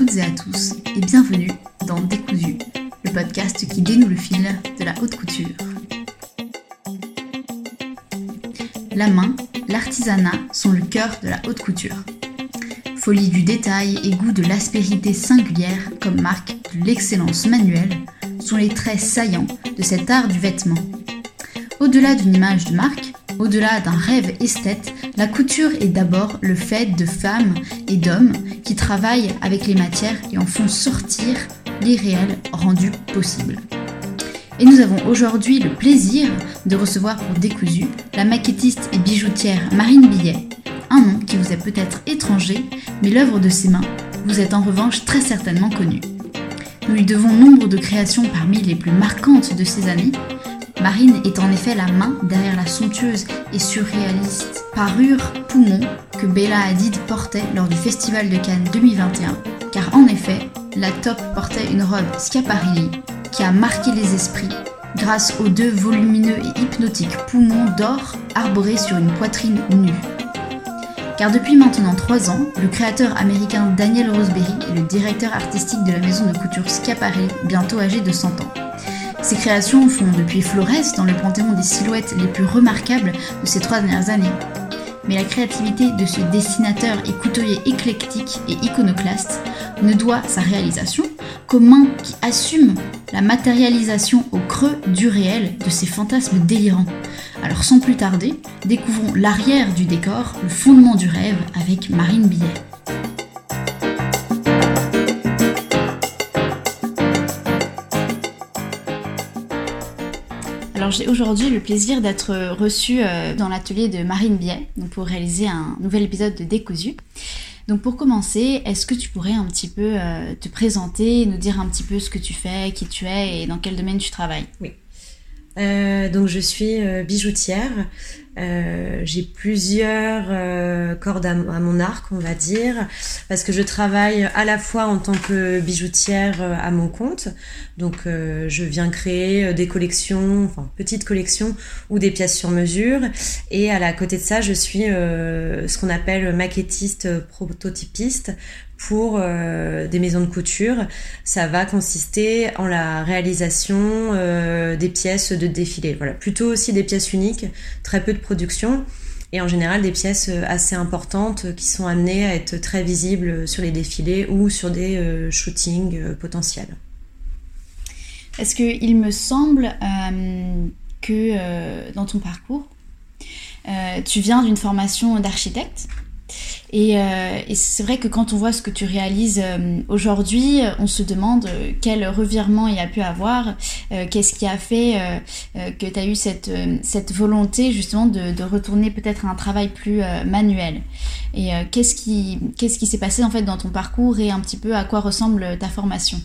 et à tous et bienvenue dans Décousu, le podcast qui dénoue le fil de la haute couture. La main, l'artisanat sont le cœur de la haute couture. Folie du détail et goût de l'aspérité singulière comme marque de l'excellence manuelle sont les traits saillants de cet art du vêtement. Au-delà d'une image de marque, au-delà d'un rêve esthète, la couture est d'abord le fait de femmes et d'hommes qui travaillent avec les matières et en font sortir l'irréel rendu possible. Et nous avons aujourd'hui le plaisir de recevoir pour Décousu la maquettiste et bijoutière Marine Billet, un nom qui vous est peut-être étranger, mais l'œuvre de ses mains vous est en revanche très certainement connue. Nous lui devons nombre de créations parmi les plus marquantes de ces années, Marine est en effet la main derrière la somptueuse et surréaliste parure poumon que Bella Hadid portait lors du Festival de Cannes 2021, car en effet, la top portait une robe Schiaparelli qui a marqué les esprits grâce aux deux volumineux et hypnotiques poumons d'or arborés sur une poitrine nue. Car depuis maintenant 3 ans, le créateur américain Daniel Roseberry est le directeur artistique de la maison de couture Schiaparelli, bientôt âgé de 100 ans. Ses créations font depuis Flores dans le panthéon des silhouettes les plus remarquables de ces trois dernières années. Mais la créativité de ce dessinateur et couturier éclectique et iconoclaste ne doit sa réalisation qu'aux mains qui assument la matérialisation au creux du réel de ces fantasmes délirants. Alors sans plus tarder, découvrons l'arrière du décor, le fondement du rêve avec Marine Billet. Alors j'ai aujourd'hui le plaisir d'être reçue euh, dans l'atelier de Marine Biet pour réaliser un nouvel épisode de Décousu. Donc pour commencer, est-ce que tu pourrais un petit peu euh, te présenter, nous dire un petit peu ce que tu fais, qui tu es et dans quel domaine tu travailles? Oui. Euh, donc je suis bijoutière. Euh, j'ai plusieurs euh, cordes à, mon arc, on va dire, parce que je travaille à la fois en tant que bijoutière euh, à mon compte, donc je viens créer des collections, enfin petites collections ou des pièces sur mesure, et à la côté de ça, je suis ce qu'on appelle maquettiste prototypiste pour des maisons de couture. Ça va consister en la réalisation des pièces de défilé. Voilà, plutôt aussi des pièces uniques, très peu de et en général des pièces euh, assez importantes qui sont amenées à être très visibles sur les défilés ou sur des euh, shootings euh, potentiels. Est-ce qu'il me semble que dans ton parcours, tu viens d'une formation d'architecte euh, et, c'est vrai que quand on voit ce que tu réalises euh, aujourd'hui, on se demande euh, quel revirement il y a pu avoir, qu'est-ce qui a fait que tu as eu cette, cette volonté justement de, de retourner peut-être à un travail plus manuel. Et qu'est-ce qui qu'est-ce qui s'est passé en fait dans ton parcours et un petit peu à quoi ressemble ta formation?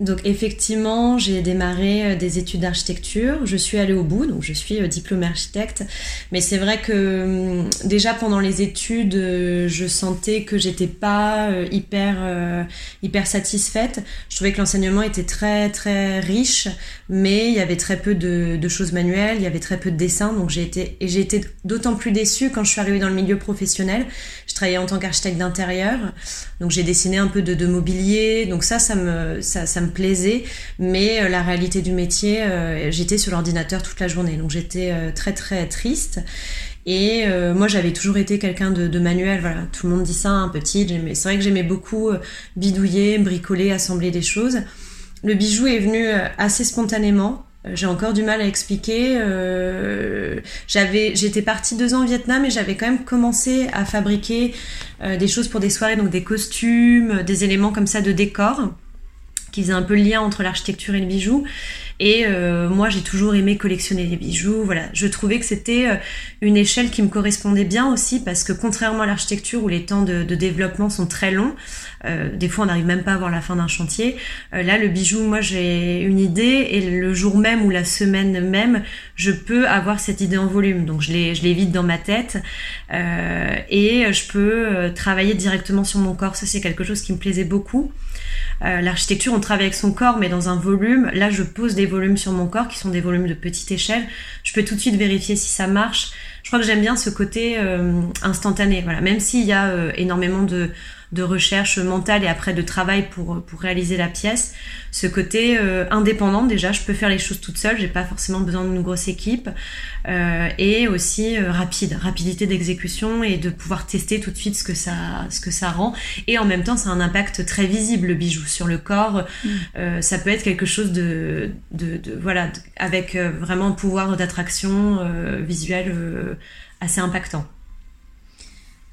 Donc effectivement, j'ai démarré euh, des études d'architecture. Je suis allée au bout, donc je suis euh, diplômée architecte. Mais c'est vrai que hum, déjà pendant les études, euh, je sentais que j'étais pas hyper hyper satisfaite. Je trouvais que l'enseignement était très très riche, mais il y avait très peu de, choses manuelles, il y avait très peu de dessins. Donc j'ai été et j'ai été d'autant plus déçue quand je suis arrivée dans le milieu professionnel. Je travaillais en tant qu'architecte d'intérieur, donc j'ai dessiné un peu de, de mobilier. Donc ça, ça me ça, ça me plaisait, mais euh, la réalité du métier, euh, j'étais sur l'ordinateur toute la journée, donc j'étais euh, très très triste. Et moi, j'avais toujours été quelqu'un de, manuel. Voilà, tout le monde dit ça, un petit. C'est vrai que j'aimais beaucoup bidouiller, bricoler, assembler des choses. Le bijou est venu assez spontanément. J'ai encore du mal à expliquer. j'avais, j'étais partie deux ans au Vietnam et j'avais quand même commencé à fabriquer des choses pour des soirées, donc des costumes, des éléments comme ça de décor qui faisait un peu le lien entre l'architecture et le bijou. Et euh, moi, j'ai toujours aimé collectionner les bijoux. Voilà, je trouvais que c'était euh, une échelle qui me correspondait bien aussi parce que contrairement à l'architecture où les temps de, développement sont très longs, euh, des fois on n'arrive même pas à voir la fin d'un chantier. là, le bijou, moi, j'ai une idée et le jour même ou la semaine même, je peux avoir cette idée en volume. Donc je l'ai, je l'ai vite dans ma tête et je peux travailler directement sur mon corps. Ça, c'est quelque chose qui me plaisait beaucoup. Euh, l'architecture, on travaille avec son corps, mais dans un volume. Là, je pose des volumes sur mon corps qui sont des volumes de petite échelle. Je peux tout de suite vérifier si ça marche. Je crois que j'aime bien ce côté euh, instantané. Voilà, même s'il y a euh, énormément de de recherche mentale et après de travail pour, pour réaliser la pièce. Ce côté euh, indépendant déjà, je peux faire les choses toute seule, j'ai pas forcément besoin d'une grosse équipe. Euh, et aussi euh, rapide, rapidité d'exécution et de pouvoir tester tout de suite ce que ça, ce que ça rend. Et en même temps, ça a un impact très visible le bijou sur le corps. Mm. ça peut être quelque chose de, de, de voilà, avec vraiment un pouvoir d'attraction visuelle assez impactant.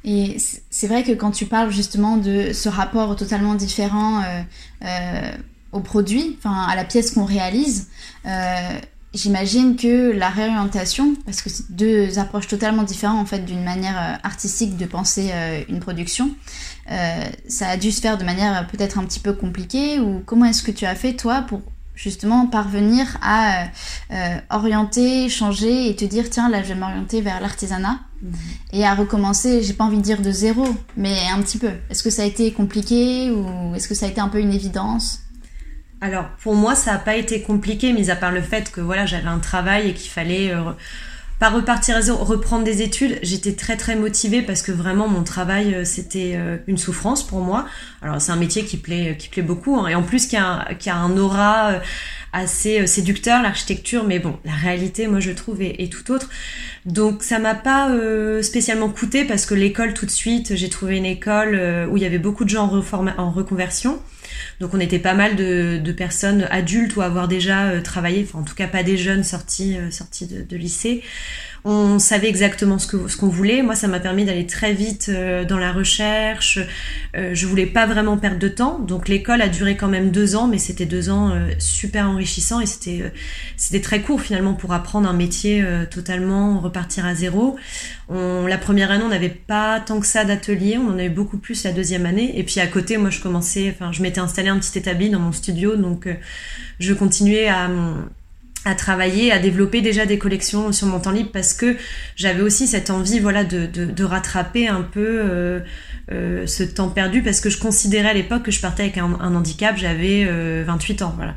Et c'est vrai que quand tu parles justement de ce rapport totalement différent euh, euh, au produit, enfin à la pièce qu'on réalise, euh, j'imagine que la réorientation, parce que c'est deux approches totalement différentes en fait d'une manière artistique de penser une production, ça a dû se faire de manière peut-être un petit peu compliquée. Ou comment est-ce que tu as fait toi pour justement parvenir à euh, orienter, changer et te dire tiens là je vais m'orienter vers l'artisanat mhm. et à recommencer, j'ai pas envie de dire de zéro, mais un petit peu. Est-ce que ça a été compliqué ou est-ce que ça a été un peu une évidence? Alors pour moi ça n'a pas été compliqué, mis à part le fait que voilà j'avais un travail et qu'il fallait euh, pas repartir reprendre des études, j'étais très très motivée parce que vraiment mon travail euh, c'était euh, une souffrance pour moi. Alors c'est un métier qui plaît qui plaît beaucoup hein, et en plus qui a, un aura euh, assez séducteur l'architecture, mais bon la réalité moi je trouve est, tout autre. Donc ça m'a pas spécialement coûté parce que l'école tout de suite j'ai trouvé une école où il y avait beaucoup de gens en, en reconversion. Donc on était pas mal de, personnes adultes ou avoir déjà euh, travaillé, enfin en tout cas pas des jeunes sortis, euh, sortis de, lycée. On savait exactement ce qu'on voulait. Moi, ça m'a permis d'aller très vite euh, dans la recherche. Euh, je voulais pas vraiment perdre de temps, donc l'école a duré quand même deux ans, mais c'était deux ans super enrichissants et c'était c'était très court finalement pour apprendre un métier totalement repartir à zéro. On, la première année, on n'avait pas tant que ça d'atelier, on en avait beaucoup plus la deuxième année. Et puis à côté, moi, je commençais, enfin, je m'étais installé un petit établi dans mon studio, donc je continuais à à travailler, à développer déjà des collections sur mon temps libre parce que j'avais aussi cette envie voilà de, de, de rattraper un peu euh, euh, ce temps perdu parce que je considérais à l'époque que je partais avec un, un handicap, j'avais euh, 28 ans voilà.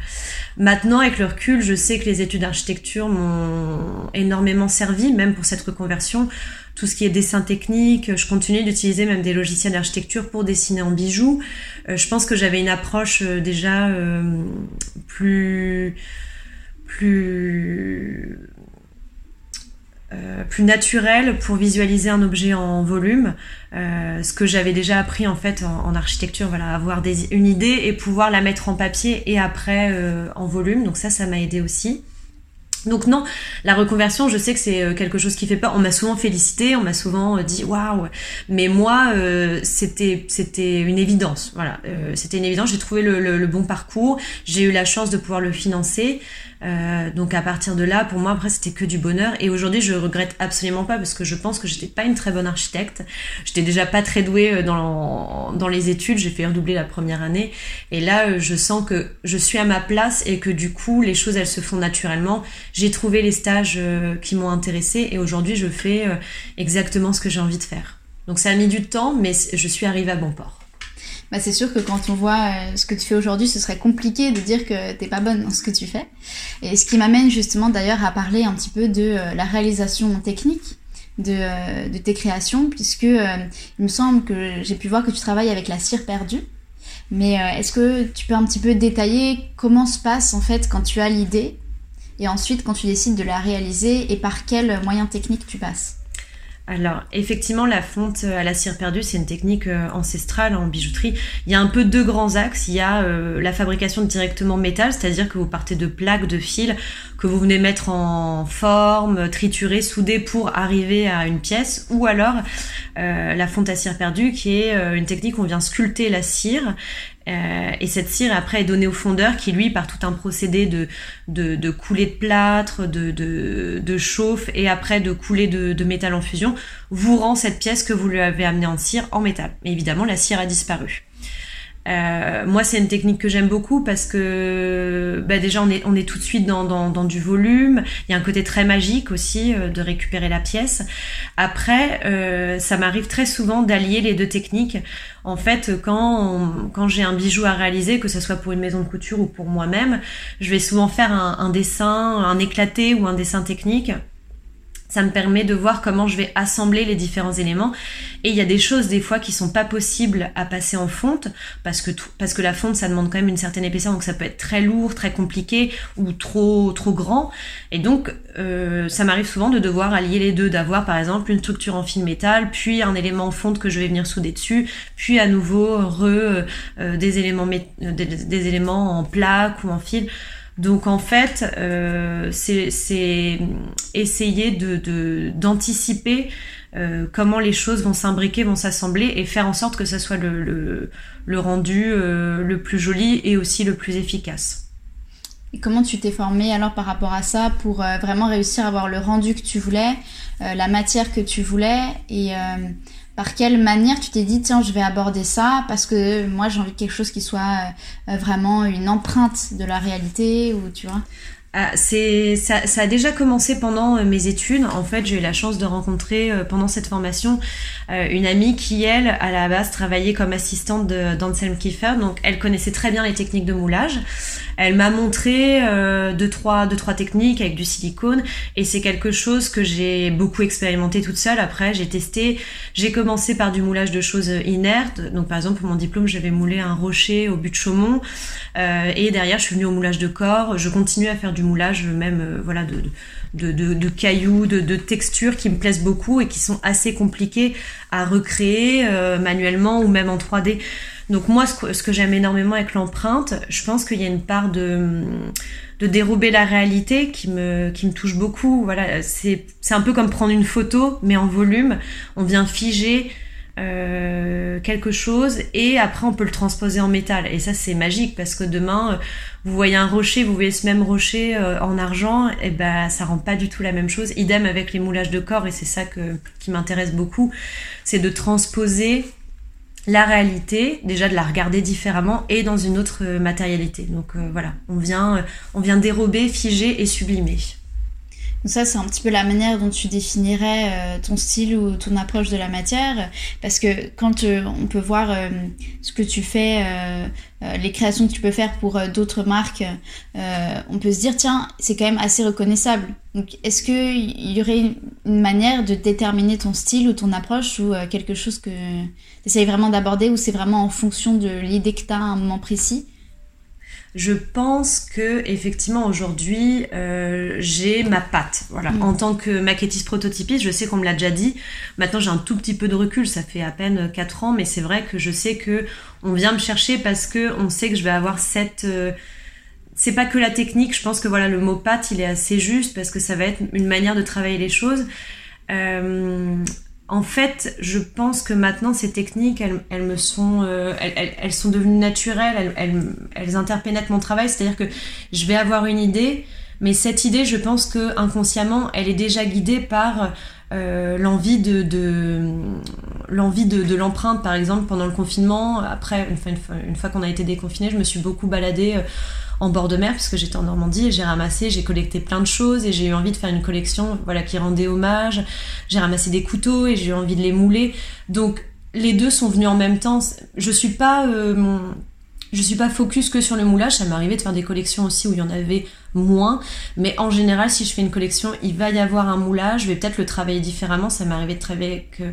Maintenant avec le recul, je sais que les études d'architecture m'ont énormément servi même pour cette reconversion. Tout ce qui est dessin technique, je continue d'utiliser même des logiciels d'architecture pour dessiner en bijoux. Euh, je pense que j'avais une approche euh, déjà plus plus euh, plus naturel pour visualiser un objet en volume, euh, ce que j'avais déjà appris en fait en, architecture, voilà, avoir des, une idée et pouvoir la mettre en papier et après euh, en volume. Donc ça, ça m'a aidé aussi. Donc non, la reconversion, je sais que c'est euh, quelque chose qui fait peur. On m'a souvent félicité, on m'a souvent euh, dit waouh, mais moi euh, c'était c'était une évidence. Voilà, c'était une évidence. J'ai trouvé le, le, bon parcours, j'ai eu la chance de pouvoir le financer. Donc à partir de là, pour moi après c'était que du bonheur. Et aujourd'hui, je regrette absolument pas parce que je pense que j'étais pas une très bonne architecte. J'étais déjà pas très douée dans dans les études. J'ai fait redoubler la première année. Et là, je sens que je suis à ma place et que du coup les choses elles se font naturellement j'ai trouvé les stages euh, qui m'ont intéressé et aujourd'hui je fais euh, exactement ce que j'ai envie de faire. Donc ça a mis du temps, mais je suis arrivée à bon port. Bah c'est sûr que quand on voit euh, ce que tu fais aujourd'hui, ce serait compliqué de dire que t'es pas bonne dans ce que tu fais. Et ce qui m'amène justement d'ailleurs à parler un petit peu de la réalisation technique de, de tes créations, puisque il me semble que j'ai pu voir que tu travailles avec la cire perdue. Mais est-ce que tu peux un petit peu détailler comment se passe en fait quand tu as l'idée et ensuite quand tu décides de la réaliser et par quels moyens techniques tu passes? Alors, effectivement, la fonte à la cire perdue, c'est une technique euh, ancestrale en bijouterie. Il y a un peu deux grands axes. Il y a euh, la fabrication directement métal, c'est-à-dire que vous partez de plaques, de fils, que vous venez mettre en forme, triturer, souder pour arriver à une pièce. Ou alors, euh, la fonte à cire perdue, qui est une technique où on vient sculpter la cire euh, et cette cire après est donnée au fondeur qui lui par tout un procédé de, de, de coulée de plâtre, de, de, de, chauffe et après de coulée de, de, métal en fusion vous rend cette pièce que vous lui avez amenée en cire en métal. Mais évidemment la cire a disparu. Euh, moi, c'est une technique que j'aime beaucoup parce que bah, déjà, on est, tout de suite dans, du volume. Il y a un côté très magique aussi euh, de récupérer la pièce. Après, euh, ça m'arrive très souvent d'allier les deux techniques. En fait, quand, j'ai un bijou à réaliser, que ce soit pour une maison de couture ou pour moi-même, je vais souvent faire un dessin, un éclaté ou un dessin technique ça me permet de voir comment je vais assembler les différents éléments. Et il y a des choses des fois qui sont pas possibles à passer en fonte parce que parce que la fonte ça demande quand même une certaine épaisseur donc ça peut être très lourd, très compliqué ou trop trop grand. Et donc euh, ça m'arrive souvent de devoir allier les deux, d'avoir par exemple une structure en fil métal, puis un élément en fonte que je vais venir souder dessus, puis à nouveau re euh, des éléments des éléments en plaque ou en fil. Donc en fait, euh, c'est essayer d'anticiper euh, comment les choses vont s'imbriquer, vont s'assembler et faire en sorte que ça soit le, rendu euh, le plus joli et aussi le plus efficace. Et comment tu t'es formée alors par rapport à ça pour vraiment réussir à avoir le rendu que tu voulais, la matière que tu voulais et par quelle manière tu t'es dit tiens je vais aborder ça parce que moi j'ai envie de quelque chose qui soit euh, vraiment une empreinte de la réalité ou tu vois? Ah, c'est ça, a déjà commencé pendant euh, mes études. En fait, j'ai eu la chance de rencontrer euh, pendant cette formation une amie qui, elle, à la base, travaillait comme assistante d'Anselm Kiefer. Donc, elle connaissait très bien les techniques de moulage. Elle m'a montré deux, trois, deux, trois techniques avec du silicone. Et c'est quelque chose que j'ai beaucoup expérimenté toute seule. Après, j'ai testé. J'ai commencé par du moulage de choses inertes. Donc, par exemple, pour mon diplôme, j'avais moulé un rocher au but de Chaumont. et derrière, je suis venue au moulage de corps. Je continue à faire du moulage même euh, voilà de, de, cailloux, de, textures qui me plaisent beaucoup et qui sont assez compliquées à recréer euh, manuellement ou même en 3D. Donc moi, ce que, j'aime énormément avec l'empreinte, je pense qu'il y a une part de, de dérober la réalité qui me, touche beaucoup. Voilà, c'est un peu comme prendre une photo, mais en volume. On vient figer euh, quelque chose et après on peut le transposer en métal. Et ça c'est magique parce que demain vous voyez un rocher, vous voyez ce même rocher euh, en argent, et ben ça rend pas du tout la même chose. Idem avec les moulages de corps et c'est ça que, qui m'intéresse beaucoup, c'est de transposer la réalité, déjà de la regarder différemment et dans une autre matérialité. Donc euh, voilà, on vient, on vient dérober, figer et sublimer. Donc ça, c'est un petit peu la manière dont tu définirais euh, ton style ou ton approche de la matière. Parce que quand euh, on peut voir euh, ce que tu fais, les créations que tu peux faire pour d'autres marques, on peut se dire, tiens, c'est quand même assez reconnaissable. Donc est-ce qu'il y aurait une manière de déterminer ton style ou ton approche ou quelque chose que tu essayes vraiment d'aborder ou c'est vraiment en fonction de l'idée que tu as à un moment précis? Je pense que effectivement aujourd'hui euh, j'ai ma patte. Voilà. Mm. En tant que maquettiste prototypiste, je sais qu'on me l'a déjà dit. Maintenant j'ai un tout petit peu de recul, ça fait à peine 4 ans, mais c'est vrai que je sais que on vient me chercher parce que on sait que je vais avoir cette euh, c'est pas que la technique, je pense que voilà le mot patte il est assez juste parce que ça va être une manière de travailler les choses. Euh, en fait, je pense que maintenant ces techniques, elles, me sont, euh, elles, sont devenues naturelles, elles, interpénètrent mon travail. C'est-à-dire que je vais avoir une idée, mais cette idée, je pense que inconsciemment, elle est déjà guidée par euh, l'envie de, l'envie de, l'empreinte. Par exemple, pendant le confinement, après, une fois, qu'on a été déconfiné, je me suis beaucoup baladée. Euh, en bord de mer puisque j'étais en Normandie et j'ai ramassé, j'ai collecté plein de choses et j'ai eu envie de faire une collection voilà qui rendait hommage. J'ai ramassé des couteaux et j'ai eu envie de les mouler. Donc les deux sont venus en même temps. Je suis pas euh, je suis pas focus que sur le moulage, ça m'est arrivé de faire des collections aussi où il y en avait moins, mais en général si je fais une collection, il va y avoir un moulage, je vais peut-être le travailler différemment, ça m'est arrivé de travailler avec euh,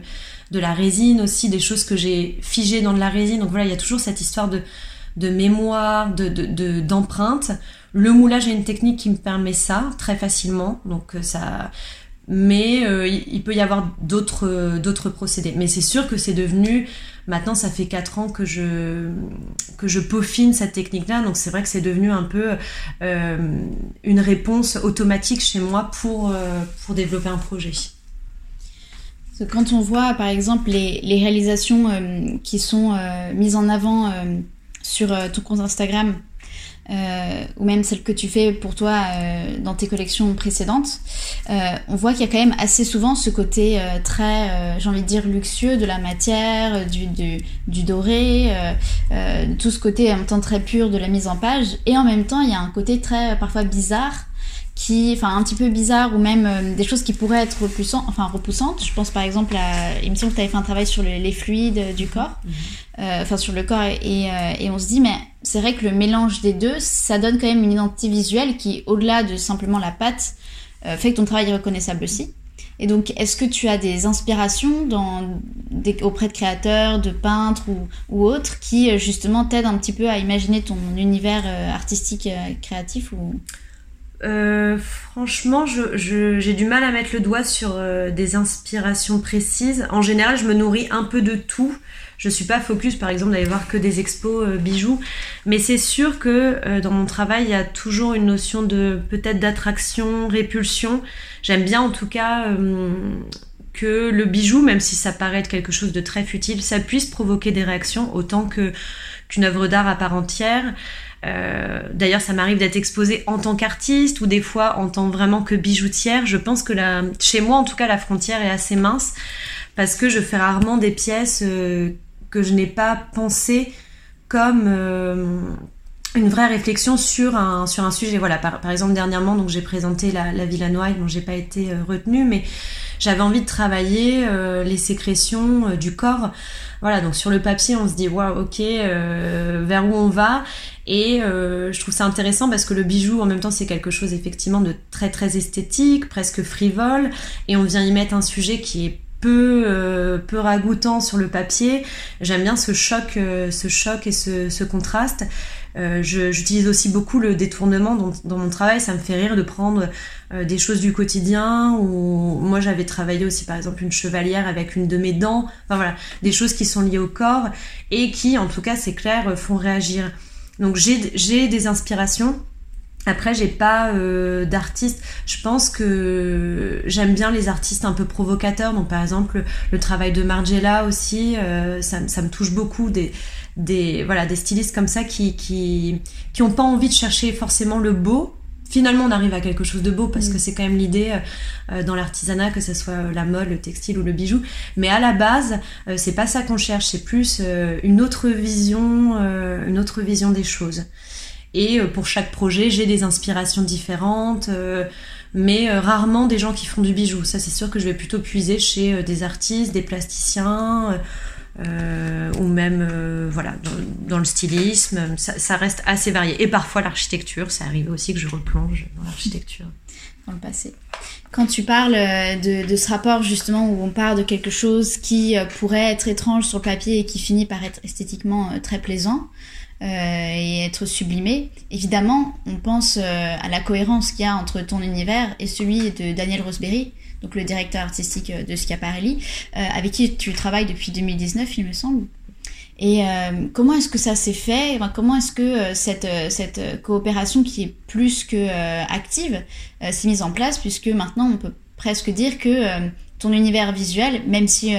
de la résine aussi, des choses que j'ai figées dans de la résine, donc voilà, il y a toujours cette histoire de mémoire, de, d'empreinte. le moulage est une technique qui me permet ça très facilement, donc euh, ça. Mais euh, il peut y avoir d'autres d'autres procédés. Mais c'est sûr que c'est devenu maintenant ça fait 4 ans que je que je peaufine cette technique-là, donc c'est vrai que c'est devenu un peu euh, une réponse automatique chez moi pour pour développer un projet. Quand on voit par exemple les, les réalisations qui sont mises en avant sur euh, ton compte Instagram euh, ou même celle que tu fais pour toi euh, dans tes collections précédentes, on voit qu'il y a quand même assez souvent ce côté très, j'ai envie de dire, luxueux de la matière, du, du, doré, tout ce côté en même temps très pur de la mise en page, et en même temps il y a un côté très parfois bizarre qui, enfin un petit peu bizarre ou même des choses qui pourraient être repoussantes, enfin repoussantes. Je pense par exemple à, il me semble que tu avais fait un travail sur les fluides du corps. Mhm. Euh, enfin sur le corps, et, euh, et on se dit, mais c'est vrai que le mélange des deux, ça donne quand même une identité visuelle qui, au-delà de simplement la pâte, euh, fait que ton travail est reconnaissable aussi. Et donc, est-ce que tu as des inspirations dans, auprès de créateurs, de peintres ou, ou autres qui euh, justement t'aident un petit peu à imaginer ton univers euh, artistique euh, créatif ou... franchement, j'ai du mal à mettre le doigt sur des inspirations précises. En général, je me nourris un peu de tout. Je suis pas focus, par exemple, d'aller voir que des expos bijoux, mais c'est sûr que dans mon travail, il y a toujours une notion de peut-être d'attraction, répulsion. J'aime bien en tout cas euh, que le bijou, même si ça paraît être quelque chose de très futile, ça puisse provoquer des réactions autant que qu'une œuvre d'art à part entière. Euh, d'ailleurs, ça m'arrive d'être exposée en tant qu'artiste ou des fois en tant vraiment que bijoutière. Je pense que la, chez moi, en tout cas, la frontière est assez mince parce que je fais rarement des pièces euh, que je n'ai pas pensées comme une vraie réflexion sur un, sur un sujet. Voilà, par, par exemple, dernièrement, donc j'ai présenté la, la Villa Noire, dont j'ai pas été euh, retenue, mais j'avais envie de travailler euh, les sécrétions euh, du corps. Voilà, donc sur le papier, on se dit, waouh, ok, vers où on va? Et je trouve ça intéressant parce que le bijou, en même temps, c'est quelque chose effectivement de très très esthétique, presque frivole, et on vient y mettre un sujet qui est peu peu ragoûtant sur le papier. J'aime bien ce choc, ce choc et ce, ce contraste. Euh, j'utilise aussi beaucoup le détournement dans, mon travail. Ça me fait rire de prendre euh, des choses du quotidien. Ou moi, j'avais travaillé aussi, par exemple, une chevalière avec une de mes dents. Enfin voilà, des choses qui sont liées au corps et qui, en tout cas, c'est clair, font réagir. Donc j'ai des inspirations. Après, j'ai pas euh, d'artistes. Je pense que j'aime bien les artistes un peu provocateurs. Donc, par exemple, le, travail de Margiela aussi, ça, me touche beaucoup. Des, voilà, des stylistes comme ça qui, qui, qui ont pas envie de chercher forcément le beau. Finalement, on arrive à quelque chose de beau parce mm. que c'est quand même l'idée euh, dans l'artisanat, que ce soit la mode, le textile ou le bijou. Mais à la base, euh, c'est pas ça qu'on cherche, c'est plus euh, une autre vision, une autre vision des choses. Et pour chaque projet, j'ai des inspirations différentes mais rarement des gens qui font du bijou. Ça, c'est sûr que je vais plutôt puiser chez des artistes, des plasticiens, euh, ou même euh, voilà dans, le stylisme, ça, reste assez varié. Et parfois l'architecture, ça arrive aussi que je replonge dans l'architecture. Dans le passé. Quand tu parles euh, de, ce rapport justement où on parle de quelque chose qui pourrait être étrange sur le papier et qui finit par être esthétiquement très plaisant, et être sublimé. Évidemment, on pense à la cohérence qu'il y a entre ton univers et celui de Daniel Rosberry, donc le directeur artistique euh, de Schiaparelli, euh, avec qui tu travailles depuis 2019, il me semble. Et euh, comment est-ce que ça s'est fait? Comment est-ce que cette, cette coopération qui est plus que active s'est mise en place? Puisque maintenant, on peut presque dire que ton univers visuel, même si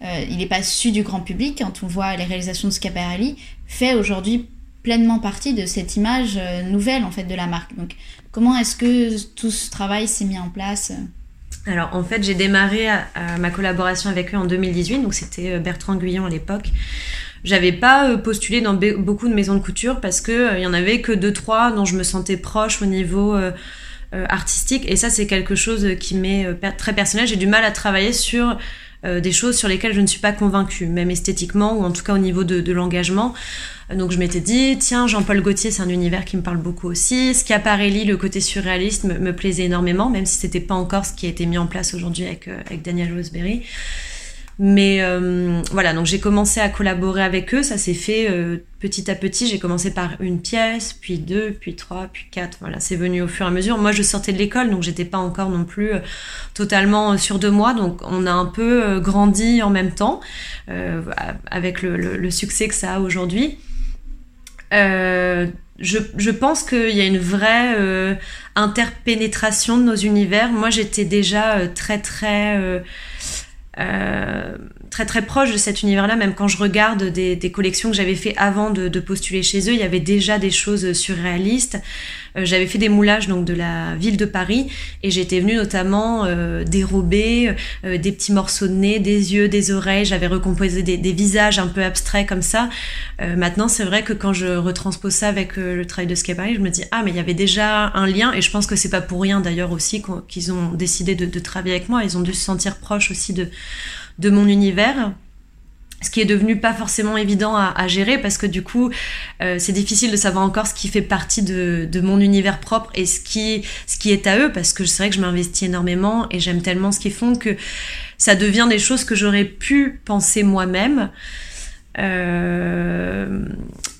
il n'est pas su du grand public, quand on voit les réalisations de Schiaparelli, fait aujourd'hui pleinement partie de cette image nouvelle en fait de la marque. Donc, comment est-ce que tout ce travail s'est mis en place? Alors en fait, j'ai démarré ma collaboration avec eux en 2018, donc c'était euh, Bertrand Guyon à l'époque. J'avais pas euh, postulé dans beaucoup de maisons de couture parce que euh, il y en avait que deux trois dont je me sentais proche au niveau artistique et ça c'est quelque chose qui m'est très personnel. J'ai du mal à travailler sur des choses sur lesquelles je ne suis pas convaincue, même esthétiquement ou en tout cas au niveau de, de l'engagement. Donc je m'étais dit, tiens, Jean-Paul Gaultier, c'est un univers qui me parle beaucoup aussi. Schiaparelli, le côté surréaliste, me, plaisait énormément, même si c'était pas encore ce qui a été mis en place aujourd'hui avec, euh, avec Daniel Roseberry. Mais euh, voilà, donc j'ai commencé à collaborer avec eux. Ça s'est fait euh, petit à petit. J'ai commencé par une pièce, puis deux, puis trois, puis quatre. Voilà, c'est venu au fur et à mesure. Moi, je sortais de l'école, donc j'étais pas encore non plus totalement sûre de moi. Donc on a un peu grandi en même temps, avec le, succès que ça a aujourd'hui. Euh, je, je, pense qu'il y a une vraie euh, interpénétration de nos univers. Moi, j'étais déjà euh, très très très très proche de cet univers-là, même quand je regarde des, collections que j'avais fait avant de, postuler chez eux, il y avait déjà des choses surréalistes. Euh, j'avais fait des moulages donc de la ville de Paris et j'étais venue notamment euh, dérober euh, des petits morceaux de nez, des yeux, des oreilles. J'avais recomposé des, des, visages un peu abstraits comme ça. maintenant, c'est vrai que quand je retranspose ça avec le travail de Schiaparelli, je me dis ah mais il y avait déjà un lien et je pense que c'est pas pour rien d'ailleurs aussi qu'ils ont décidé de, de travailler avec moi. Ils ont dû se sentir proches aussi de de mon univers. Ce qui est devenu pas forcément évident à, gérer parce que du coup euh, c'est difficile de savoir encore ce qui fait partie de, mon univers propre et ce qui, ce qui est à eux parce que c'est vrai que je m'investis énormément et j'aime tellement ce qu'ils font que ça devient des choses que j'aurais pu penser moi-même. Euh,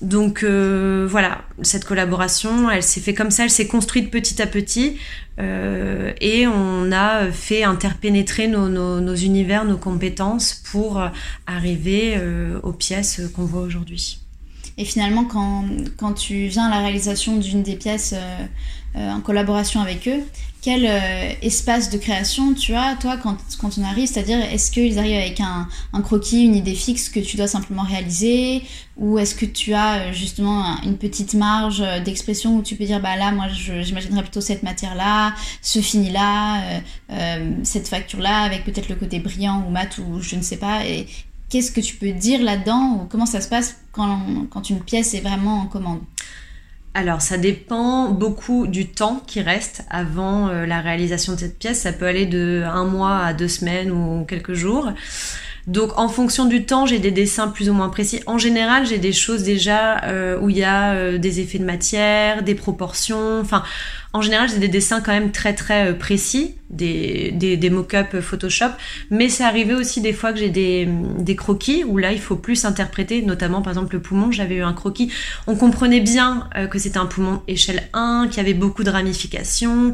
donc euh, voilà, cette collaboration, elle s'est fait comme ça, elle s'est construite petit à petit euh, et on a fait interpénétrer nos, univers, nos compétences pour arriver aux pièces qu'on voit aujourd'hui. Et finalement, quand, quand, tu viens à la réalisation d'une des pièces en collaboration avec eux, quel euh, espace de création tu as, toi, quand, quand on arrive? C'est-à-dire, est-ce qu'ils arrivent avec un, un, croquis, une idée fixe que tu dois simplement réaliser? Ou est-ce que tu as euh, justement une petite marge euh, d'expression où tu peux dire, bah là, moi, j'imaginerais plutôt cette matière-là, ce fini-là, cette facture-là, avec peut-être le côté brillant ou mat ou je ne sais pas. Et qu'est-ce que tu peux dire là-dedans? Ou comment ça se passe quand, quand une pièce est vraiment en commande? Alors, ça dépend beaucoup du temps qui reste avant euh, la réalisation de cette pièce. Ça peut aller de un mois à deux semaines ou quelques jours. Donc, en fonction du temps, j'ai des dessins plus ou moins précis. En général, j'ai des choses déjà euh, où il y a euh, des effets de matière, des proportions. Enfin, en général, j'ai des dessins quand même très très euh, précis, des, des, des mock-up Photoshop, mais c'est arrivé aussi des fois que j'ai des, des croquis où là il faut plus interpréter, notamment par exemple le poumon, j'avais eu un croquis, on comprenait bien euh, que c'était un poumon échelle 1, qu'il y avait beaucoup de ramifications,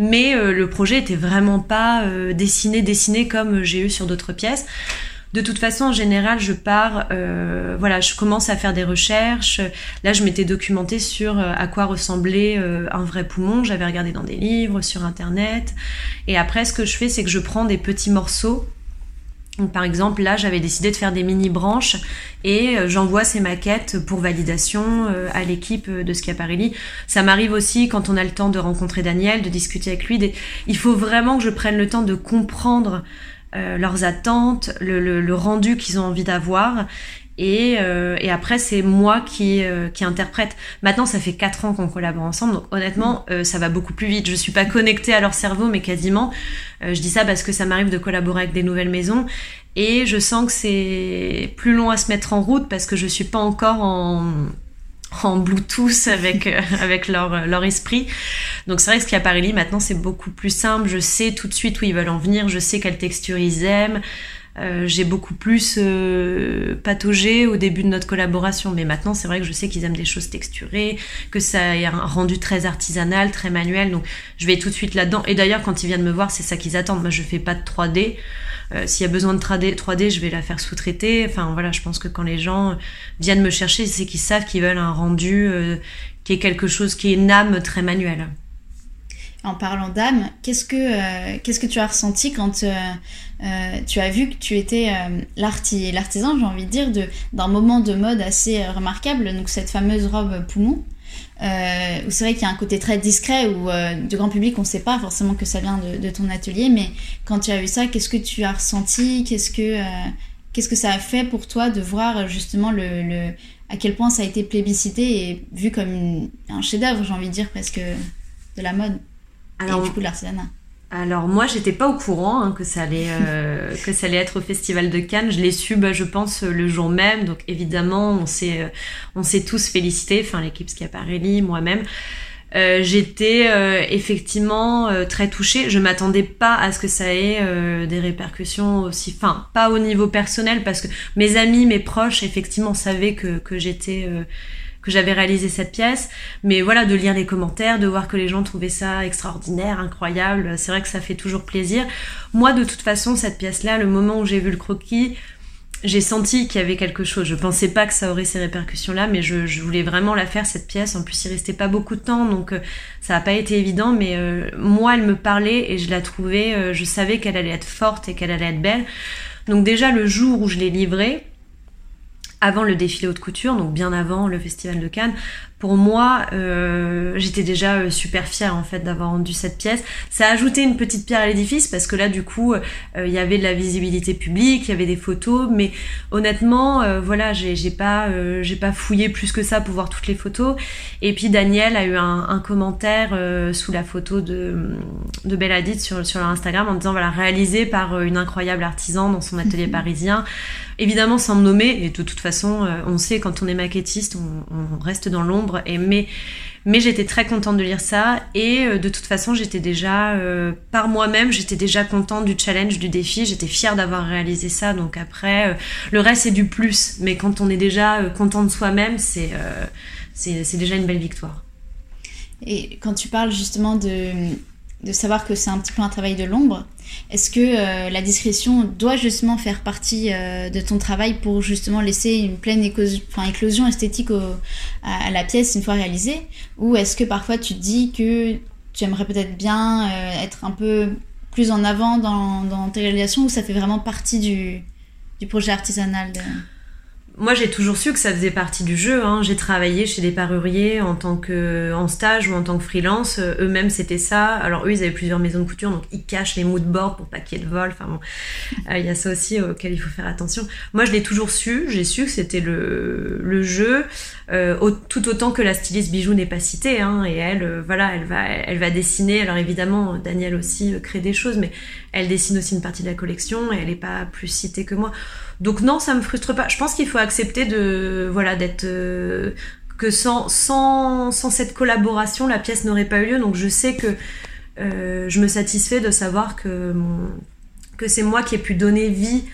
mais euh, le projet était vraiment pas dessiné, dessiné comme j'ai eu sur d'autres pièces. De toute façon, en général, je pars, euh, voilà, je commence à faire des recherches. Là, je m'étais documentée sur euh, à quoi ressemblait euh, un vrai poumon. J'avais regardé dans des livres, sur Internet. Et après, ce que je fais, c'est que je prends des petits morceaux. Donc, par exemple, là, j'avais décidé de faire des mini branches et j'envoie ces maquettes pour validation à l'équipe de Schiaparelli. Ça m'arrive aussi quand on a le temps de rencontrer Daniel, de discuter avec lui. Il faut vraiment que je prenne le temps de comprendre euh, leurs attentes, le, le, rendu qu'ils ont envie d'avoir. Et, euh, et, après, c'est moi qui, euh, qui interprète. Maintenant, ça fait quatre ans qu'on collabore ensemble, donc honnêtement, ça va beaucoup plus vite. Je suis pas connectée à leur cerveau, mais quasiment. je dis ça parce que ça m'arrive de collaborer avec des nouvelles maisons, et je sens que c'est plus long à se mettre en route parce que je suis pas encore en en Bluetooth avec, euh, avec leur, leur esprit. Donc c'est vrai que ce qu'il y a Paris maintenant c'est beaucoup plus simple. Je sais tout de suite où ils veulent en venir, je sais quelle texture ils aiment. Euh, j'ai beaucoup plus euh, pataugé au début de notre collaboration, mais maintenant c'est vrai que je sais qu'ils aiment des choses texturées, que ça a un rendu très artisanal, très manuel, donc je vais tout de suite là-dedans. Et d'ailleurs quand ils viennent me voir, c'est ça qu'ils attendent. Moi je fais pas de 3D. Euh, s'il y a besoin de 3D, 3D, je vais la faire sous-traiter. Enfin voilà, je pense que quand les gens viennent me chercher, c'est qu'ils savent qu'ils veulent un rendu euh, qui est quelque chose qui est une âme très manuelle. En parlant d'âme, qu'est-ce que euh, qu'est-ce que tu as ressenti quand tu as vu que tu étais l'artisan, j'ai envie de dire, d'un moment de mode assez remarquable, donc cette fameuse robe poumon euh, où c'est vrai qu'il y a un côté très discret où euh, du grand public on ne sait pas forcément que ça vient de, ton atelier mais quand tu as vu ça qu'est-ce que tu as ressenti? Qu'est-ce que euh, qu'est-ce que ça a fait pour toi de voir justement le, à quel point ça a été plébiscité et vu comme un chef-d'œuvre j'ai envie de dire presque de la mode? Alors, et du coup de l'artisanat alors moi, j'étais pas au courant hein, que ça allait euh, que ça allait être au Festival de Cannes. Je l'ai su, bah, je pense, le jour même. Donc évidemment, on s'est euh, on s'est tous félicités, enfin l'équipe Schiaparelli, moi-même. Euh, j'étais euh, effectivement très touchée. Je m'attendais pas à ce que ça ait des répercussions aussi, enfin pas au niveau personnel parce que mes amis, mes proches, effectivement, savaient que que j'étais que j'avais réalisé cette pièce. Mais voilà, de lire les commentaires, de voir que les gens trouvaient ça extraordinaire, incroyable, c'est vrai que ça fait toujours plaisir. Moi, de toute façon, cette pièce-là, le moment où j'ai vu le croquis, j'ai senti qu'il y avait quelque chose. Je pensais pas que ça aurait ces répercussions-là, mais je, voulais vraiment la faire cette pièce. En plus, il restait pas beaucoup de temps, donc euh, ça n'a pas été évident. Mais euh, moi, elle me parlait et je la trouvais. Euh, je savais qu'elle allait être forte et qu'elle allait être belle. Donc déjà le jour où je l'ai livrée, avant le défilé haute couture, donc bien avant le festival de Cannes, pour moi, euh, j'étais déjà euh, super fière en fait d'avoir rendu cette pièce. Ça a ajouté une petite pierre à l'édifice parce que là, du coup, euh, il y avait de la visibilité publique, il y avait des photos, mais honnêtement, voilà, j'ai pas, j'ai pas fouillé plus que ça pour voir toutes les photos. Et puis Daniel a eu un, un commentaire sous la photo de de Belladit sur sur leur Instagram en disant voilà réalisé par une incroyable artisan dans son atelier parisien évidemment sans me nommer, et de toute façon, euh, on sait quand on est maquettiste, on, reste dans l'ombre, mais, mais j'étais très contente de lire ça, et euh, de toute façon, j'étais déjà, euh, par moi-même, j'étais déjà contente du challenge, du défi, j'étais fière d'avoir réalisé ça, donc après, le reste c'est du plus, mais quand on est déjà content de soi-même, c'est déjà une belle victoire. Et quand tu parles justement de, de savoir que c'est un petit peu un travail de l'ombre. Est-ce que euh, la discrétion doit justement faire partie euh, de ton travail pour justement laisser une pleine éclosion, esthétique à, la pièce une fois réalisée? Ou est-ce que parfois tu te dis que tu aimerais peut-être bien euh, être un peu plus en avant dans, tes réalisations ou ça fait vraiment partie du projet artisanal moi, j'ai toujours su que ça faisait partie du jeu. Hein. J'ai travaillé chez des paruriers en tant que en stage ou en tant que freelance. Euh, eux-mêmes, c'était ça. Alors eux, ils avaient plusieurs maisons de couture, donc ils cachent les moodboards pour pas qu'il y ait de vol. Enfin bon, euh, il y a ça aussi auquel il faut faire attention. Moi, je l'ai toujours su. J'ai su que c'était le, le jeu, euh, tout autant que la styliste bijou n'est pas citée. Hein. Et elle, voilà, elle va, elle va dessiner. Alors évidemment, Daniel aussi crée des choses, mais elle dessine aussi une partie de la collection et elle est pas plus citée que moi. Donc non, ça me frustre pas. Je pense qu'il faut accepter de voilà d'être euh, que sans, sans, sans cette collaboration, la pièce n'aurait pas eu lieu. Donc je sais que euh, je me satisfais de savoir que, que c'est moi qui ai pu donner vie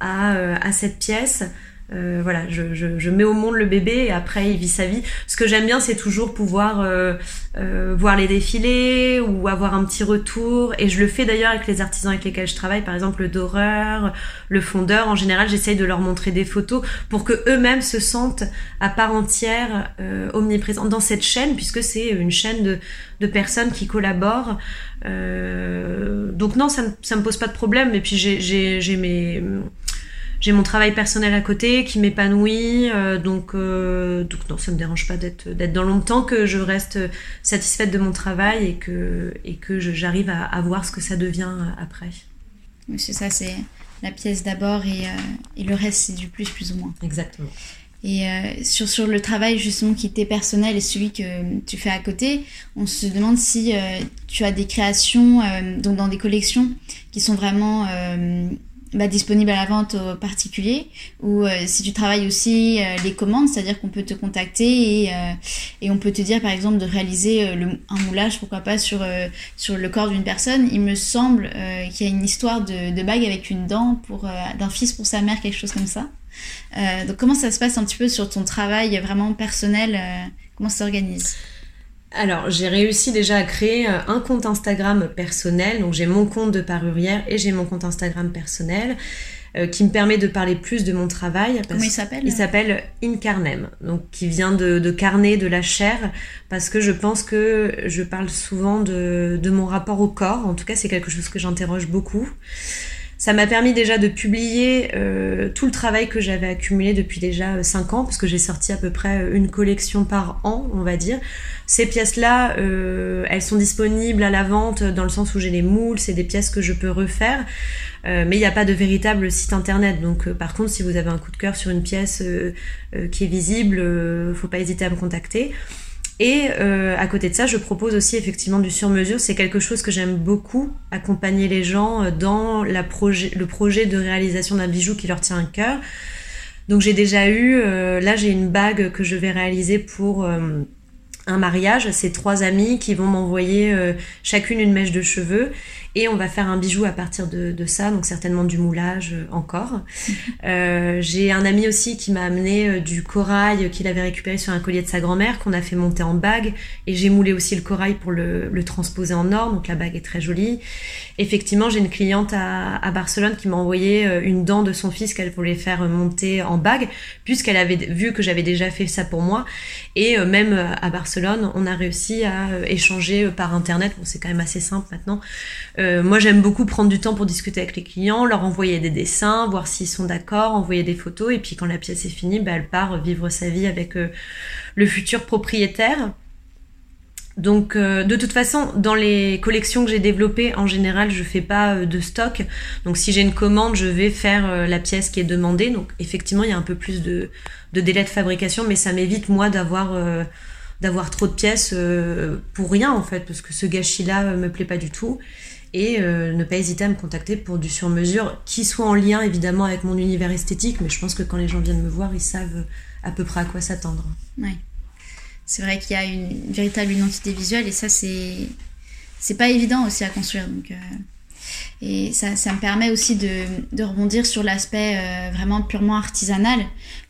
à, euh, à cette pièce. Euh, voilà, je, je, mets au monde le bébé et après il vit sa vie. Ce que j'aime bien, c'est toujours pouvoir euh, euh, voir les défilés ou avoir un petit retour. Et je le fais d'ailleurs avec les artisans avec lesquels je travaille, par exemple le doreur, le fondeur. En général, j'essaye de leur montrer des photos pour que eux-mêmes se sentent à part entière omniprésents dans cette chaîne, puisque c'est une chaîne de, de, personnes qui collaborent. Donc non, ça, ça me pose pas de problème. Et puis j'ai mes j'ai mon travail personnel à côté qui m'épanouit, euh, donc, euh, donc non, ça me dérange pas d'être d'être dans longtemps que je reste satisfaite de mon travail et que et que j'arrive à, à, voir ce que ça devient après. c'est ça, c'est la pièce d'abord et, euh, et, le reste c'est du plus plus ou moins. Exactement. Et sur, sur le travail justement qui était personnel et celui que tu fais à côté, on se demande si tu as des créations donc dans des collections qui sont vraiment bah, disponible à la vente aux particuliers ou euh, si tu travailles aussi euh, les commandes, c'est-à-dire qu'on peut te contacter et, euh, et, on peut te dire par exemple de réaliser le, un moulage, pourquoi pas sur, sur le corps d'une personne. Il me semble qu'il y a une histoire de, de bague avec une dent pour d'un fils pour sa mère, quelque chose comme ça. donc comment ça se passe un petit peu sur ton travail vraiment personnel Comment ça s'organise? Alors, j'ai réussi déjà à créer euh, un compte Instagram personnel. Donc, j'ai mon compte de parurière et j'ai mon compte Instagram personnel euh, qui me permet de parler plus de mon travail. Comment il s'appelle? Il s'appelle Incarnem, donc qui vient de, de, carnet, de la chair, parce que je pense que je parle souvent de, de mon rapport au corps. En tout cas, c'est quelque chose que j'interroge beaucoup. Ça m'a permis déjà de publier euh, tout le travail que j'avais accumulé depuis déjà 5 euh, ans, parce que j'ai sorti à peu près euh, une collection par an, on va dire. Ces pièces-là, euh, elles sont disponibles à la vente dans le sens où j'ai les moules, c'est des pièces que je peux refaire, euh, mais il n'y a pas de véritable site internet. Donc par contre, si vous avez un coup de cœur sur une pièce qui est visible, faut pas hésiter à me contacter. Et euh, à côté de ça, je propose aussi effectivement du sur-mesure. C'est quelque chose que j'aime beaucoup, accompagner les gens euh, dans le projet de réalisation d'un bijou qui leur tient à cœur. Donc j'ai déjà eu, euh, là j'ai une bague que je vais réaliser pour un mariage. C'est trois amis qui vont m'envoyer chacune une mèche de cheveux et on va faire un bijou à partir de, de ça, donc certainement du moulage euh, encore. Euh, j'ai un ami aussi qui m'a amené euh, du corail qu'il avait récupéré sur un collier de sa grand-mère, qu'on a fait monter en bague, et j'ai moulé aussi le corail pour le, le, transposer en or, donc la bague est très jolie. Effectivement, j'ai une cliente à, à Barcelone qui m'a envoyé une dent de son fils qu'elle voulait faire monter en bague, puisqu'elle avait vu que j'avais déjà fait ça pour moi. Et même à Barcelone, on a réussi à échanger par Internet, bon c'est quand même assez simple maintenant, euh, moi, j'aime beaucoup prendre du temps pour discuter avec les clients, leur envoyer des dessins, voir s'ils sont d'accord, envoyer des photos, et puis quand la pièce est finie, bah, elle part vivre sa vie avec euh, le futur propriétaire. Donc euh, de toute façon, dans les collections que j'ai développées, en général, je fais pas de stock. Donc si j'ai une commande, je vais faire la pièce qui est demandée. Donc effectivement, il y a un peu plus de, de délai de fabrication, mais ça m'évite moi d'avoir d'avoir trop de pièces pour rien en fait, parce que ce gâchis-là me plaît pas du tout. Et ne pas hésiter à me contacter pour du sur-mesure, qui soit en lien évidemment avec mon univers esthétique, mais je pense que quand les gens viennent me voir, ils savent à peu près à quoi s'attendre. Ouais c'est vrai qu'il y a une, véritable identité visuelle et ça c'est c'est pas évident aussi à construire euh, et ça, ça, me permet aussi de, de rebondir sur l'aspect euh, vraiment purement artisanal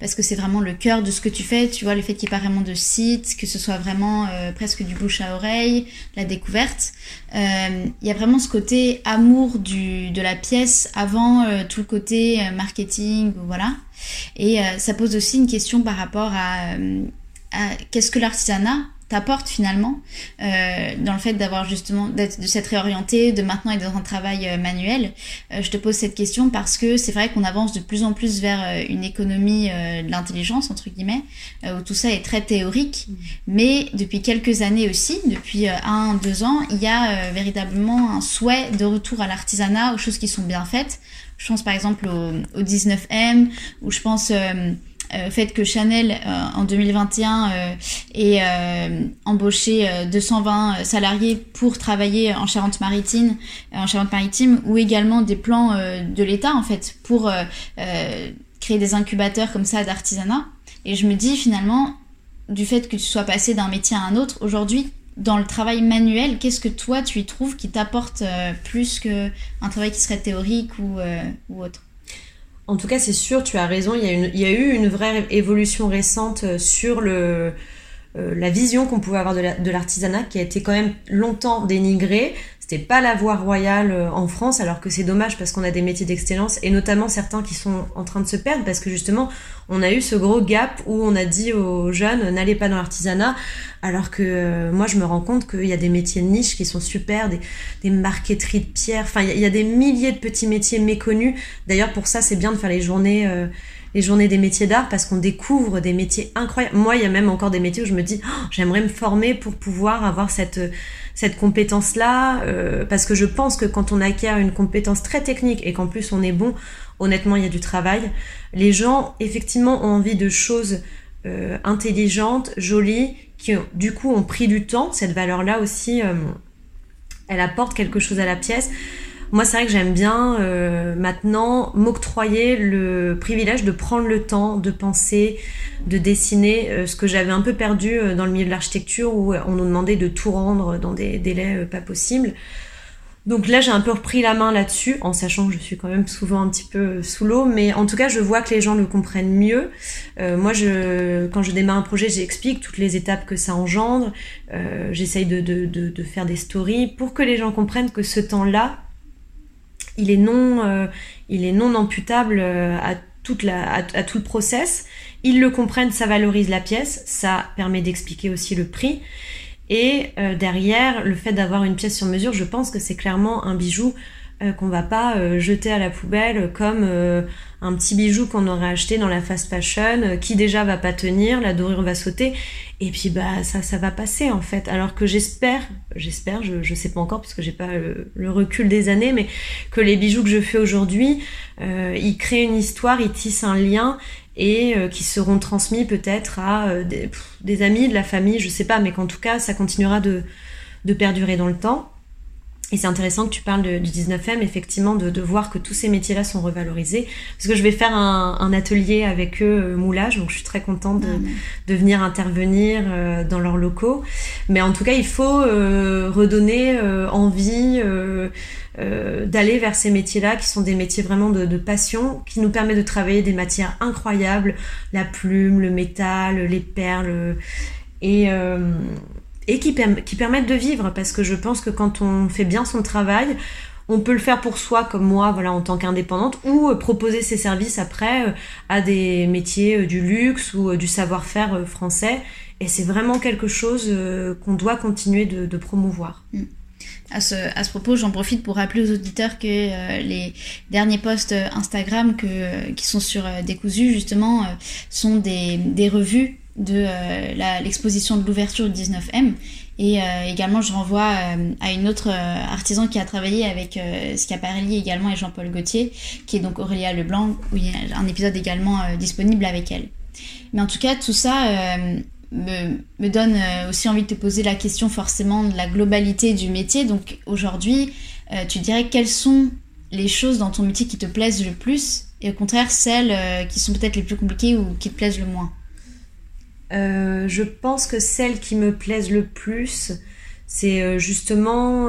parce que c'est vraiment le cœur de ce que tu fais tu vois le fait qu'il n'y ait pas vraiment de site que ce soit vraiment euh, presque du bouche à oreille la découverte. Il y a vraiment ce côté amour du, de la pièce avant tout le côté marketing voilà. Et ça pose aussi une question par rapport à qu'est-ce que l'artisanat? T'apporte finalement euh, dans le fait d'avoir justement d'être de s'être réorienté de maintenant être dans un travail euh, manuel. Euh, je te pose cette question parce que c'est vrai qu'on avance de plus en plus vers une économie de l'intelligence entre guillemets où tout ça est très théorique. Mmh. mais depuis quelques années aussi depuis un deux ans il y a véritablement un souhait de retour à l'artisanat aux choses qui sont bien faites. Je pense par exemple au, au 19M ou je pense euh, fait que Chanel euh, en 2021 euh, ait embauché 220 salariés pour travailler en Charente-Maritime, en Charente-Maritime, ou également des plans de l'État en fait pour créer des incubateurs comme ça d'artisanat. Et je me dis finalement, du fait que tu sois passé d'un métier à un autre, aujourd'hui, dans le travail manuel, qu'est-ce que toi tu y trouves qui t'apporte plus qu'un travail qui serait théorique ou, ou autre? En tout cas, c'est sûr, tu as raison. Il y, a eu une vraie évolution récente euh, sur euh, la vision qu'on pouvait avoir de l'artisanat qui a été quand même longtemps dénigrée. C'était pas la voie royale euh, en France, alors que c'est dommage parce qu'on a des métiers d'excellence et notamment certains qui sont en train de se perdre parce que justement on a eu ce gros gap où on a dit aux jeunes n'allez pas dans l'artisanat, alors que euh, moi je me rends compte qu'il y a des métiers de niche qui sont super, des, marqueteries de pierre, enfin il y, a des milliers de petits métiers méconnus. D'ailleurs pour ça c'est bien de faire les journées. Euh, les journées des métiers d'art parce qu'on découvre des métiers incroyables. Moi, il y a même encore des métiers où je me dis, oh, j'aimerais me former pour pouvoir avoir cette, cette compétence-là, euh, parce que je pense que quand on acquiert une compétence très technique et qu'en plus on est bon, honnêtement, il y a du travail. Les gens, effectivement, ont envie de choses euh, intelligentes, jolies, qui du coup ont pris du temps. Cette valeur-là aussi, euh, elle apporte quelque chose à la pièce. Moi, c'est vrai que j'aime bien euh, maintenant m'octroyer le privilège de prendre le temps de penser, de dessiner, euh, ce que j'avais un peu perdu euh, dans le milieu de l'architecture où on nous demandait de tout rendre dans des délais pas possibles. Donc là, j'ai un peu repris la main là-dessus, en sachant que je suis quand même souvent un petit peu sous l'eau, mais en tout cas, je vois que les gens le comprennent mieux. moi, je, quand je démarre un projet, j'explique toutes les étapes que ça engendre. J'essaye de, faire des stories pour que les gens comprennent que ce temps-là, il est non, euh, il est non amputable euh, à, toute la, à, tout le process. Ils le comprennent, ça valorise la pièce, ça permet d'expliquer aussi le prix. Et euh, derrière, le fait d'avoir une pièce sur mesure, je pense que c'est clairement un bijou euh, qu'on va pas euh, jeter à la poubelle comme euh, un petit bijou qu'on aurait acheté dans la fast fashion qui déjà va pas tenir, la dorure va sauter et puis bah ça ça va passer en fait. Alors que j'espère, j'espère, je je sais pas encore parce que j'ai pas le, recul des années, mais que les bijoux que je fais aujourd'hui, ils créent une histoire, ils tissent un lien et qui seront transmis peut-être à des, des, amis, de la famille, je sais pas, mais qu'en tout cas ça continuera de de perdurer dans le temps. Et c'est intéressant que tu parles du 19e, effectivement, de, de, voir que tous ces métiers-là sont revalorisés. Parce que je vais faire un, un atelier avec eux, euh, moulage, donc je suis très contente de, ah, de venir intervenir euh, dans leurs locaux. Mais en tout cas, il faut euh, redonner envie d'aller vers ces métiers-là, qui sont des métiers vraiment de, de, passion, qui nous permettent de travailler des matières incroyables, la plume, le métal, les perles. Et, et qui, permettent de vivre parce que je pense que quand on fait bien son travail, on peut le faire pour soi comme moi voilà en tant qu'indépendante ou euh, proposer ses services après euh, à des métiers euh, du luxe ou du savoir-faire français et c'est vraiment quelque chose qu'on doit continuer de, promouvoir. Mm. À ce, propos, j'en profite pour rappeler aux auditeurs que les derniers posts Instagram qui sont sur Décousu, justement, sont des revues de l'exposition de l'ouverture du 19M. Et également, je renvoie à une autre artisan qui a travaillé avec Schiaparelli également et Jean-Paul Gaultier, qui est donc Aurélia Leblanc, où il y a un épisode également disponible avec elle. Mais en tout cas, tout ça me, me, donne aussi envie de te poser la question forcément de la globalité du métier. Donc aujourd'hui, tu dirais quelles sont les choses dans ton métier qui te plaisent le plus et au contraire celles euh, qui sont peut-être les plus compliquées ou qui te plaisent le moins? Euh, Je pense que celles qui me plaisent le plus, c'est euh, justement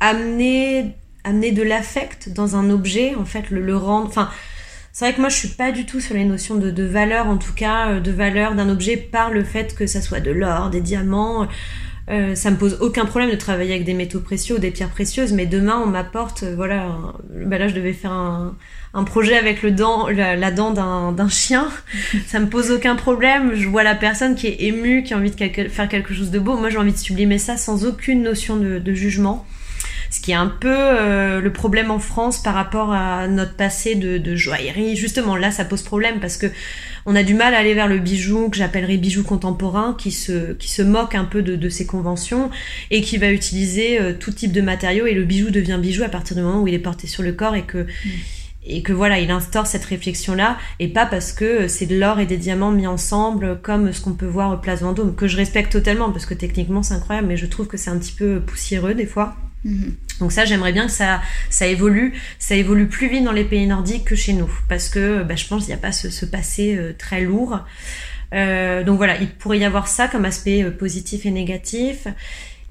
amener, amener de l'affect dans un objet, en fait, le, rendre. Enfin, c'est vrai que moi je suis pas du tout sur les notions de valeur, en tout cas de valeur d'un objet par le fait que ça soit de l'or, des diamants. Euh, ça me pose aucun problème de travailler avec des métaux précieux ou des pierres précieuses, mais demain on m'apporte, euh, voilà, bah là je devais faire un, un projet avec le dent, la, dent d'un chien, ça me pose aucun problème. Je vois la personne qui est émue, qui a envie de faire quelque chose de beau. Moi j'ai envie de sublimer ça sans aucune notion de jugement. Ce qui est un peu euh, le problème en France par rapport à notre passé de, joaillerie. Justement, là, ça pose problème parce que on a du mal à aller vers le bijou que j'appellerais bijou contemporain, qui se, moque un peu de, de ces conventions et qui va utiliser euh, tout type de matériaux. Et le bijou devient bijou à partir du moment où il est porté sur le corps et que. Et que voilà, il instaure cette réflexion-là, et pas parce que c'est de l'or et des diamants mis ensemble, comme ce qu'on peut voir au Place Vendôme, que je respecte totalement, parce que techniquement c'est incroyable, mais je trouve que c'est un petit peu poussiéreux des fois. Mhm. Donc ça, j'aimerais bien que ça, ça évolue, ça évolue plus vite dans les pays nordiques que chez nous, parce que bah, je pense qu'il n'y a pas ce, passé euh, très lourd. Euh, donc voilà, il pourrait y avoir ça comme aspect euh, positif et négatif.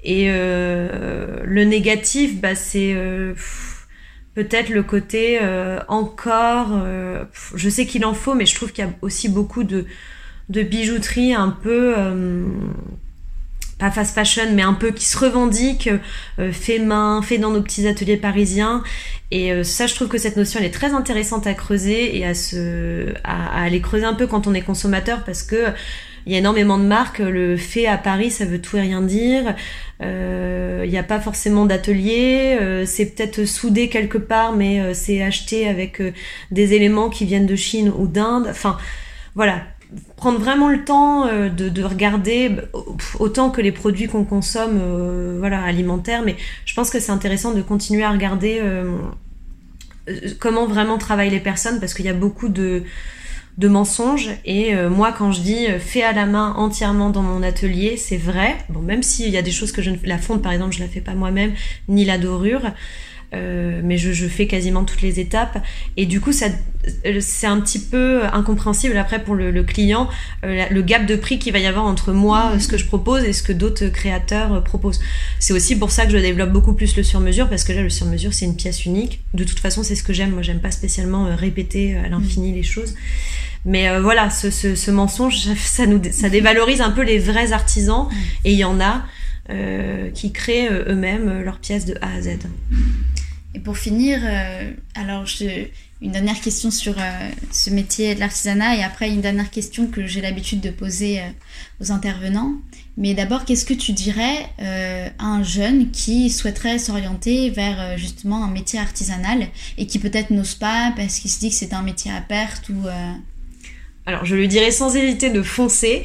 Et le négatif, bah, c'est peut-être le côté encore. je sais qu'il en faut, mais je trouve qu'il y a aussi beaucoup de, de bijouterie un peu pas fast fashion, mais un peu qui se revendique, euh, fait main, fait dans nos petits ateliers parisiens. Et euh, ça, je trouve que cette notion, est très intéressante à creuser et à, se, à, aller creuser un peu quand on est consommateur parce que il y a énormément de marques. Le fait à Paris, ça veut tout et rien dire. Euh, il n'y a pas forcément d'atelier. c'est peut-être soudé quelque part, mais c'est acheté avec des éléments qui viennent de Chine ou d'Inde. Enfin, voilà prendre vraiment le temps euh, de, regarder autant que les produits qu'on consomme euh, voilà alimentaires. Mais je pense que c'est intéressant de continuer à regarder euh, comment vraiment travaillent les personnes parce qu'il y a beaucoup de mensonges. Et moi quand je dis fait à la main entièrement dans mon atelier c'est vrai. Bon même s'il y a des choses que je ne la fonte par exemple je la fais pas moi-même ni la dorure euh, mais je, je, fais quasiment toutes les étapes. Et du coup, ça, euh, c'est un petit peu incompréhensible après pour le, le client, euh, le gap de prix qu'il va y avoir entre moi, ce que je propose, et ce que d'autres créateurs proposent. C'est aussi pour ça que je développe beaucoup plus le sur-mesure, parce que là, le sur-mesure, c'est une pièce unique. De toute façon, c'est ce que j'aime. Moi, j'aime pas spécialement répéter à l'infini les choses. Mais voilà, ce, ce, ce, mensonge, ça, nous, ça dévalorise un peu les vrais artisans, et il y en a. Euh, qui créent eux-mêmes leurs pièces de A à Z. Et pour finir, euh, alors je, une dernière question sur euh, ce métier de l'artisanat et après une dernière question que j'ai l'habitude de poser euh, aux intervenants. Mais d'abord, qu'est-ce que tu dirais à un jeune qui souhaiterait s'orienter vers justement un métier artisanal et qui peut-être n'ose pas parce qu'il se dit que c'est un métier à perte ou... Alors je lui dirais sans hésiter de foncer.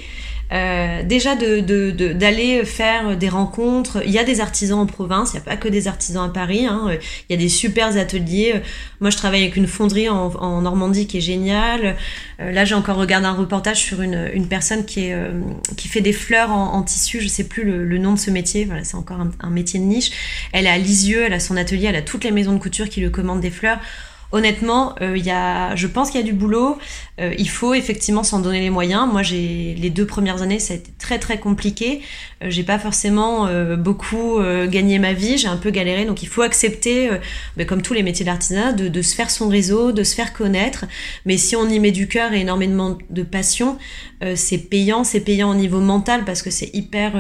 Euh, déjà d'aller de, de, faire des rencontres. Il y a des artisans en province, il n'y a pas que des artisans à Paris. Hein. Il y a des super ateliers. Moi, je travaille avec une fonderie en, Normandie qui est géniale. Euh, là, j'ai encore regardé un reportage sur une, une personne qui, est, euh, qui fait des fleurs en, tissu. Je sais plus le, le nom de ce métier. Voilà, c'est encore un, un, métier de niche. Elle est à Lisieux, elle a son atelier, elle a toutes les maisons de couture qui lui commandent des fleurs honnêtement, euh, y a, je pense qu'il y a du boulot. Euh, il faut effectivement s'en donner les moyens. Moi, j'ai les deux premières années, ça a été très très compliqué. Euh, j'ai pas forcément beaucoup gagné ma vie. J'ai un peu galéré, donc il faut accepter, ben, comme tous les métiers d'artisanat, de, de, se faire son réseau, de se faire connaître. Mais si on y met du cœur et énormément de passion, c'est payant. C'est payant au niveau mental parce que c'est hyper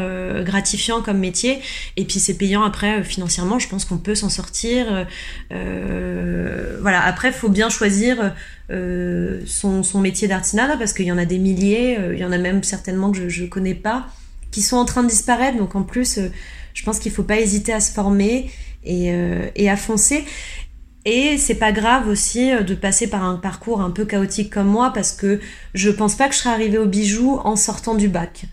gratifiant comme métier. Et puis c'est payant après financièrement. Je pense qu'on peut s'en sortir. voilà après, il faut bien choisir euh, son, métier d'artisanat parce qu'il y en a des milliers, euh, il y en a même certainement que je ne connais pas, qui sont en train de disparaître. Donc en plus, euh, je pense qu'il ne faut pas hésiter à se former et, à foncer. Et c'est pas grave aussi de passer par un parcours un peu chaotique comme moi parce que je pense pas que je serais arrivée au bijou en sortant du bac.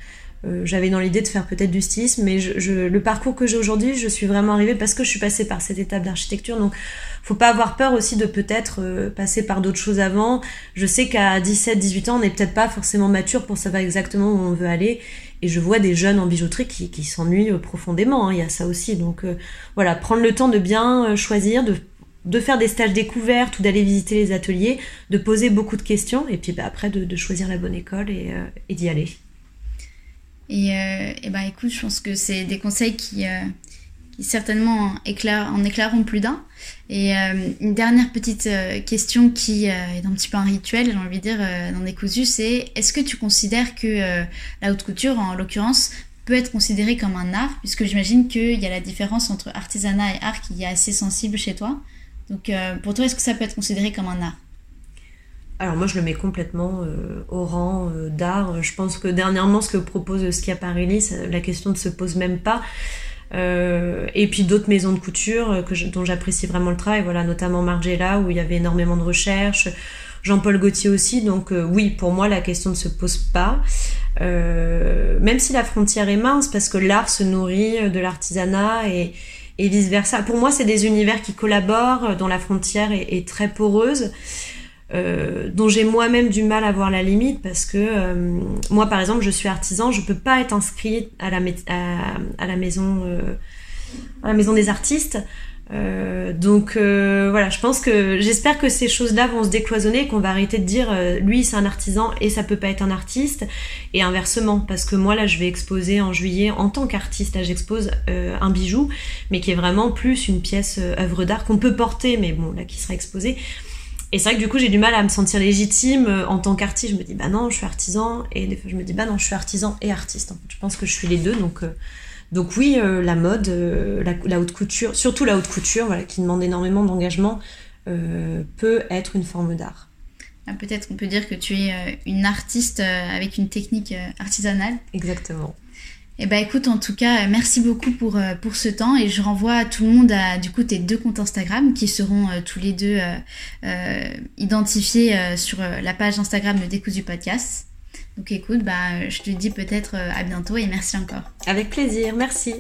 Euh, j'avais dans l'idée de faire peut-être du stylisme, mais le parcours que j'ai aujourd'hui, je suis vraiment arrivée parce que je suis passée par cette étape d'architecture. Donc, faut pas avoir peur aussi de peut-être euh, passer par d'autres choses avant. Je sais qu'à 17, 18 ans, on n'est peut-être pas forcément mature pour savoir exactement où on veut aller. Et je vois des jeunes en bijouterie qui, qui s'ennuient euh, profondément. Hein. Il y a ça aussi. Donc, voilà, prendre le temps de bien choisir, de de faire des stages découvertes ou d'aller visiter les ateliers, de poser beaucoup de questions et puis bah, après de, choisir la bonne école et d'y aller. Et, euh, et ben écoute, je pense que c'est des conseils qui, euh, certainement en éclaireront plus d'un. Et euh, une dernière petite question qui est un petit peu un rituel, j'ai envie de dire, dans des cousus, c'est est-ce que tu considères que la haute couture, en l'occurrence, peut être considérée comme un art, puisque j'imagine qu'il y a la différence entre artisanat et art qui est assez sensible chez toi. Donc pour toi, est-ce que ça peut être considéré comme un art? Alors moi je le mets complètement euh, au rang euh, d'art. Je pense que dernièrement ce que propose Schiaparelli, la question ne se pose même pas. Euh, et puis d'autres maisons de couture dont j'apprécie vraiment le travail, voilà, notamment Margiela où il y avait énormément de recherches, Jean-Paul Gaultier aussi, donc oui, pour moi la question ne se pose pas, même si la frontière est mince, parce que l'art se nourrit de l'artisanat et, et vice-versa. Pour moi c'est des univers qui collaborent, dont la frontière est très poreuse. Euh, dont j'ai moi-même du mal à voir la limite parce que euh, moi par exemple je suis artisan je peux pas être inscrite à la, à, la maison euh, à la maison des artistes. Donc voilà je pense que j'espère que ces choses là vont se décloisonner qu'on va arrêter de dire lui c'est un artisan et ça peut pas être un artiste. Et inversement parce que moi là je vais exposer en juillet en tant qu'artiste. Là j'expose un bijou mais qui est vraiment plus une pièce œuvre d'art qu'on peut porter mais bon là qui sera exposée et c'est vrai que du coup, j'ai du mal à me sentir légitime euh, en tant qu'artiste. Je me dis, bah non, je suis artisan. Et des fois, je me dis, bah non, je suis artisan et artiste. Je pense que je suis les deux. Donc, euh, donc oui, euh, la mode, la, haute couture, surtout la haute couture, voilà, qui demande énormément d'engagement, peut être une forme d'art. Ah, peut-être qu'on peut dire que tu es une artiste avec une technique artisanale. Exactement. Eh ben écoute, en tout cas, merci beaucoup pour, euh, pour ce temps et je renvoie tout le monde à du coup tes deux comptes Instagram qui seront euh, tous les deux euh, identifiés sur la page Instagram de Décousu Podcast. Donc écoute, bah, je te dis peut-être à bientôt et merci encore. Avec plaisir, merci.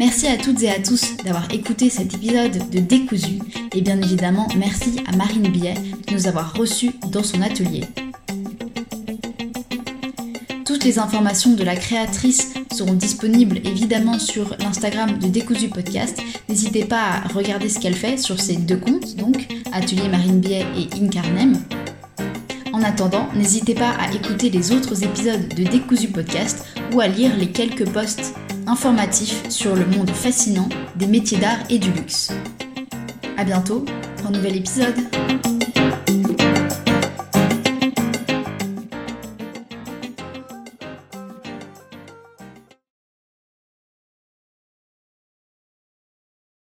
Merci à toutes et à tous d'avoir écouté cet épisode de Décousu et bien évidemment merci à Marine Billet de nous avoir reçus dans son atelier. Toutes les informations de la créatrice seront disponibles évidemment sur l'Instagram de Décousu Podcast. N'hésitez pas à regarder ce qu'elle fait sur ces deux comptes, donc Atelier Marine Billet et Incarnem. En attendant, n'hésitez pas à écouter les autres épisodes de Décousu Podcast ou à lire les quelques posts informatifs sur le monde fascinant des métiers d'art et du luxe. A bientôt pour un nouvel épisode.